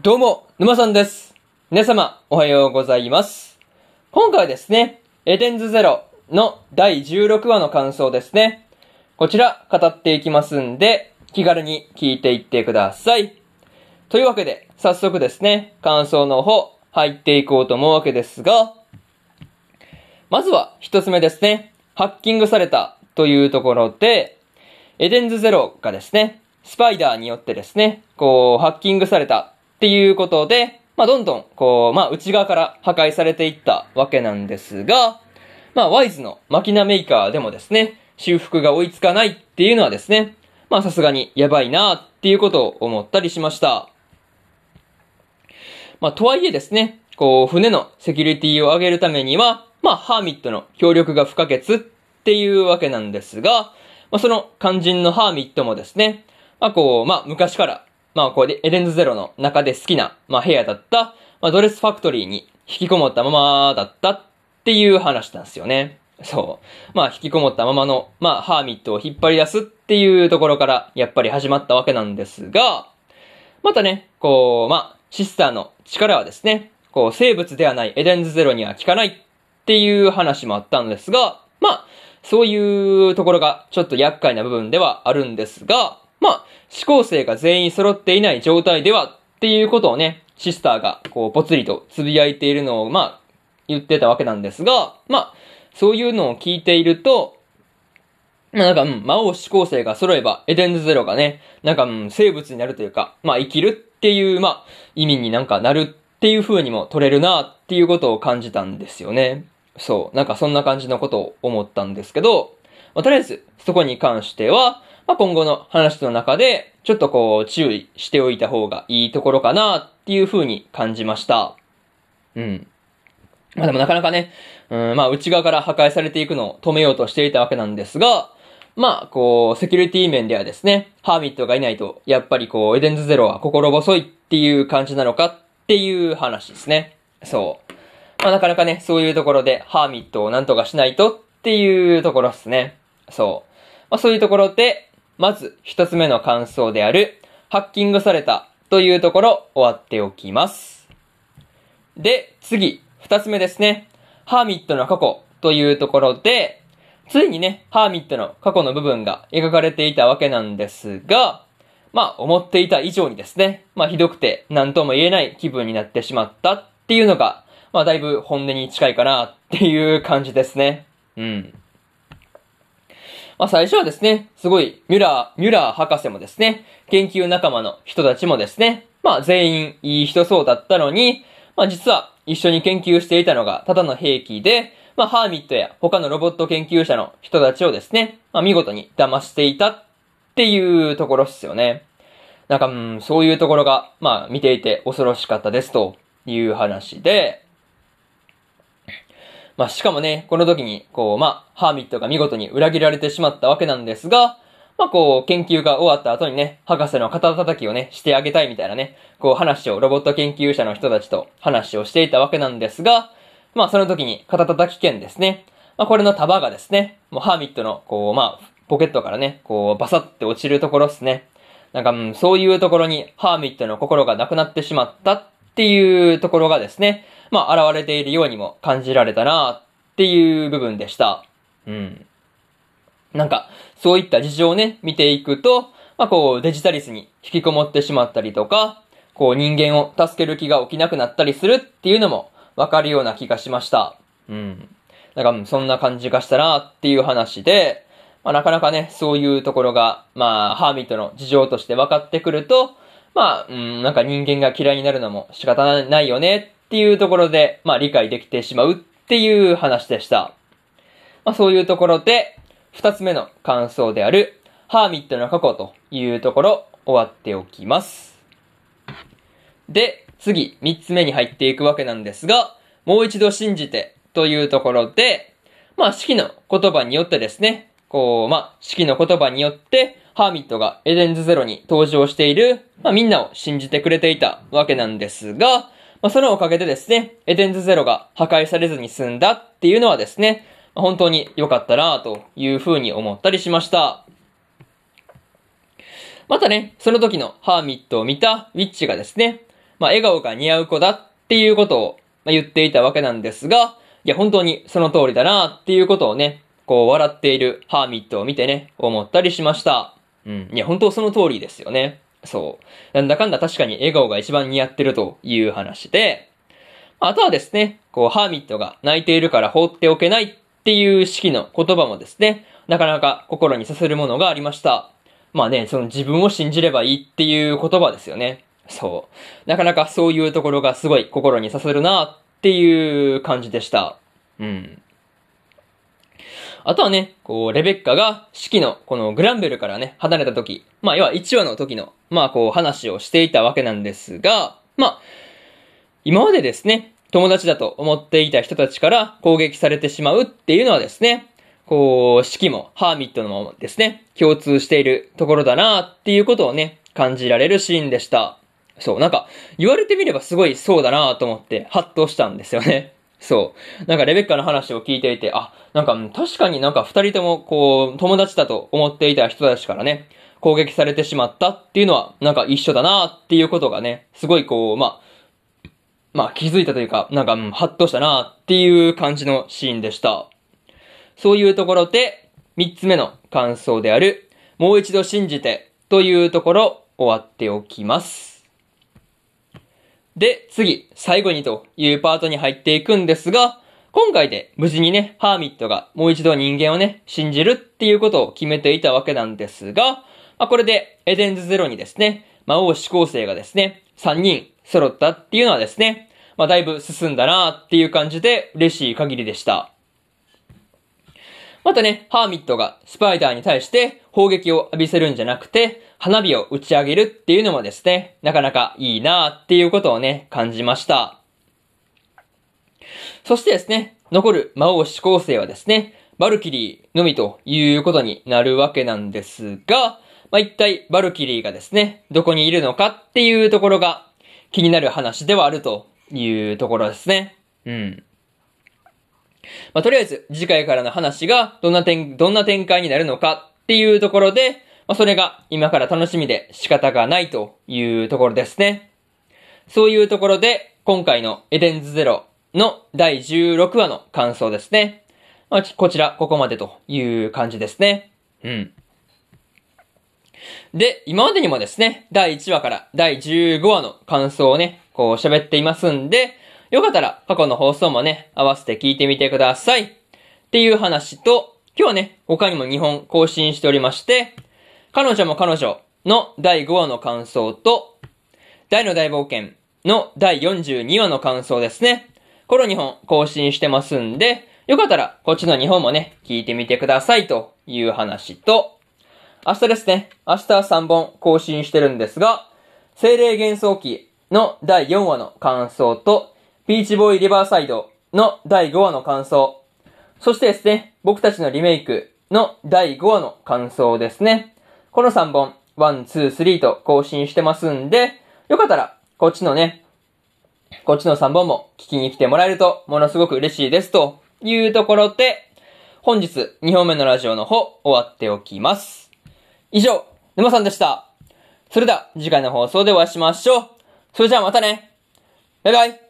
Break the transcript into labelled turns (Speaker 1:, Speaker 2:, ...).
Speaker 1: どうも、沼さんです。皆様、おはようございます。今回はですね、エデンズゼロの第16話の感想ですね。こちら、語っていきますんで、気軽に聞いていってください。というわけで、早速ですね、感想の方、入っていこうと思うわけですが、まずは一つ目ですね、ハッキングされたというところで、エデンズゼロがですね、スパイダーによってですね、こう、ハッキングされたっていうことで、まあ、どんどん、こう、まあ、内側から破壊されていったわけなんですが、まあ、ワイズのマキナメーカーでもですね、修復が追いつかないっていうのはですね、まあ、さすがにやばいなっていうことを思ったりしました。まあ、とはいえですね、こう、船のセキュリティを上げるためには、まあ、ハーミットの協力が不可欠っていうわけなんですが、まあ、その肝心のハーミットもですね、まあ、こう、まあ、昔から、まあ、こうで、エデンズゼロの中で好きな、まあ、部屋だった、まあ、ドレスファクトリーに引きこもったままだったっていう話なんですよね。そう。まあ、引きこもったままの、まあ、ハーミットを引っ張り出すっていうところから、やっぱり始まったわけなんですが、またね、こう、まあ、シスターの力はですね、こう、生物ではないエデンズゼロには効かないっていう話もあったんですが、まあ、そういうところがちょっと厄介な部分ではあるんですが、まあ、思考性が全員揃っていない状態ではっていうことをね、シスターがこう、ぽつりとつぶやいているのを、まあ、言ってたわけなんですが、まあ、そういうのを聞いていると、まあなんか、うん、魔王思考性が揃えば、エデンズゼロがね、なんか、うん、生物になるというか、まあ生きるっていう、まあ、意味になんかなるっていう風にも取れるなっていうことを感じたんですよね。そう。なんかそんな感じのことを思ったんですけど、まあ、とりあえず、そこに関しては、まあ、今後の話の中で、ちょっとこう、注意しておいた方がいいところかなっていう風に感じました。うん。まあでもなかなかね、うん、まあ内側から破壊されていくのを止めようとしていたわけなんですが、まあ、こう、セキュリティ面ではですね、ハーミットがいないと、やっぱりこう、エデンズゼロは心細いっていう感じなのかっていう話ですね。そう。まあなかなかね、そういうところで、ハーミットをなんとかしないとっていうところですね。そう。まあそういうところで、まず一つ目の感想である、ハッキングされたというところ終わっておきます。で、次、二つ目ですね。ハーミットの過去というところで、ついにね、ハーミットの過去の部分が描かれていたわけなんですが、まあ、思っていた以上にですね、まあ、ひどくて何とも言えない気分になってしまったっていうのが、まあ、だいぶ本音に近いかなっていう感じですね。うん。まあ、最初はですね、すごい、ミュラー、ミュラー博士もですね、研究仲間の人たちもですね、まあ、全員いい人そうだったのに、まあ、実は一緒に研究していたのがただの兵器で、まあ、ハーミットや他のロボット研究者の人たちをですね、まあ、見事に騙していたっていうところっすよね。なんか、うん、そういうところが、まあ、見ていて恐ろしかったですという話で、まあ、しかもね、この時に、こう、まあ、ハーミットが見事に裏切られてしまったわけなんですが、まあ、こう、研究が終わった後にね、博士の肩叩きをね、してあげたいみたいなね、こう話を、ロボット研究者の人たちと話をしていたわけなんですが、まあ、その時に肩叩き剣ですね。まあ、これの束がですね、もうハーミットの、こう、まあ、ポケットからね、こう、バサって落ちるところですね。なんか、うん、そういうところに、ハーミットの心がなくなってしまったっていうところがですね、まあ、現れているようにも感じられたなっていう部分でした。うん。なんか、そういった事情をね、見ていくと、まあ、こう、デジタリスに引きこもってしまったりとか、こう、人間を助ける気が起きなくなったりするっていうのも、わかるような気がしました。うん。なんか、そんな感じがしたなっていう話で、まあ、なかなかね、そういうところが、まあ、ハーミットの事情として分かってくると、まあ、うん、なんか人間が嫌いになるのも仕方ないよねっていうところで、まあ、理解できてしまうっていう話でした。まあ、そういうところで、二つ目の感想である、ハーミットの過去というところ、終わっておきます。で、次、三つ目に入っていくわけなんですが、もう一度信じてというところで、まあ、式の言葉によってですね、こう、まあ、式の言葉によって、ハーミットがエデンズゼロに登場している、まあ、みんなを信じてくれていたわけなんですが、まあ、そのおかげでですね、エデンズゼロが破壊されずに済んだっていうのはですね、本当に良かったなというふうに思ったりしました。またね、その時のハーミットを見たウィッチがですね、まあ、笑顔が似合う子だっていうことを言っていたわけなんですが、いや、本当にその通りだなっていうことをね、こう笑っているハーミットを見てね、思ったりしました。うん。いや、本当その通りですよね。そう。なんだかんだ確かに笑顔が一番似合ってるという話で、あとはですね、こう、ハーミットが泣いているから放っておけないっていう式の言葉もですね、なかなか心に刺さるものがありました。まあね、その自分を信じればいいっていう言葉ですよね。そう。なかなかそういうところがすごい心に刺さるなっていう感じでした。うん。あとはね、こう、レベッカが式のこのグランベルからね、離れた時、まあ、要は1話の時の、まあ、こう、話をしていたわけなんですが、まあ、今までですね、友達だと思っていた人たちから攻撃されてしまうっていうのはですね、こう、式もハーミットのもですね、共通しているところだなっていうことをね、感じられるシーンでした。そう、なんか、言われてみればすごいそうだなと思って、ハッとしたんですよね。そう。なんかレベッカの話を聞いていて、あ、なんか確かになんか二人ともこう、友達だと思っていた人たちからね、攻撃されてしまったっていうのは、なんか一緒だなっていうことがね、すごいこう、まあ、まあ気づいたというか、なんか、うん、ハッとしたなっていう感じのシーンでした。そういうところで、三つ目の感想である、もう一度信じてというところ、終わっておきます。で、次、最後にというパートに入っていくんですが、今回で無事にね、ハーミットがもう一度人間をね、信じるっていうことを決めていたわけなんですが、まあ、これでエデンズゼロにですね、魔王志向生がですね、3人揃ったっていうのはですね、まあ、だいぶ進んだなっていう感じで嬉しい限りでした。またね、ハーミットがスパイダーに対して砲撃を浴びせるんじゃなくて、花火を打ち上げるっていうのもですね、なかなかいいなっていうことをね、感じました。そしてですね、残る魔王志向生はですね、バルキリーのみということになるわけなんですが、まあ、一体バルキリーがですね、どこにいるのかっていうところが気になる話ではあるというところですね。うん。まあ、とりあえず、次回からの話が、どんな展、どんな展開になるのかっていうところで、まあ、それが今から楽しみで仕方がないというところですね。そういうところで、今回のエデンズゼロの第16話の感想ですね。まあ、こちら、ここまでという感じですね。うん。で、今までにもですね、第1話から第15話の感想をね、こう喋っていますんで、よかったら過去の放送もね、合わせて聞いてみてください。っていう話と、今日ね、他にも2本更新しておりまして、彼女も彼女の第5話の感想と、大の大冒険の第42話の感想ですね。この2本更新してますんで、よかったらこっちの2本もね、聞いてみてくださいという話と、明日ですね、明日は3本更新してるんですが、精霊幻想記の第4話の感想と、ピーチボーイリバーサイドの第5話の感想。そしてですね、僕たちのリメイクの第5話の感想ですね。この3本、1、2、3と更新してますんで、よかったら、こっちのね、こっちの3本も聞きに来てもらえると、ものすごく嬉しいですというところで、本日2本目のラジオの方、終わっておきます。以上、沼さんでした。それでは、次回の放送でお会いしましょう。それじゃあまたね。バイバイ。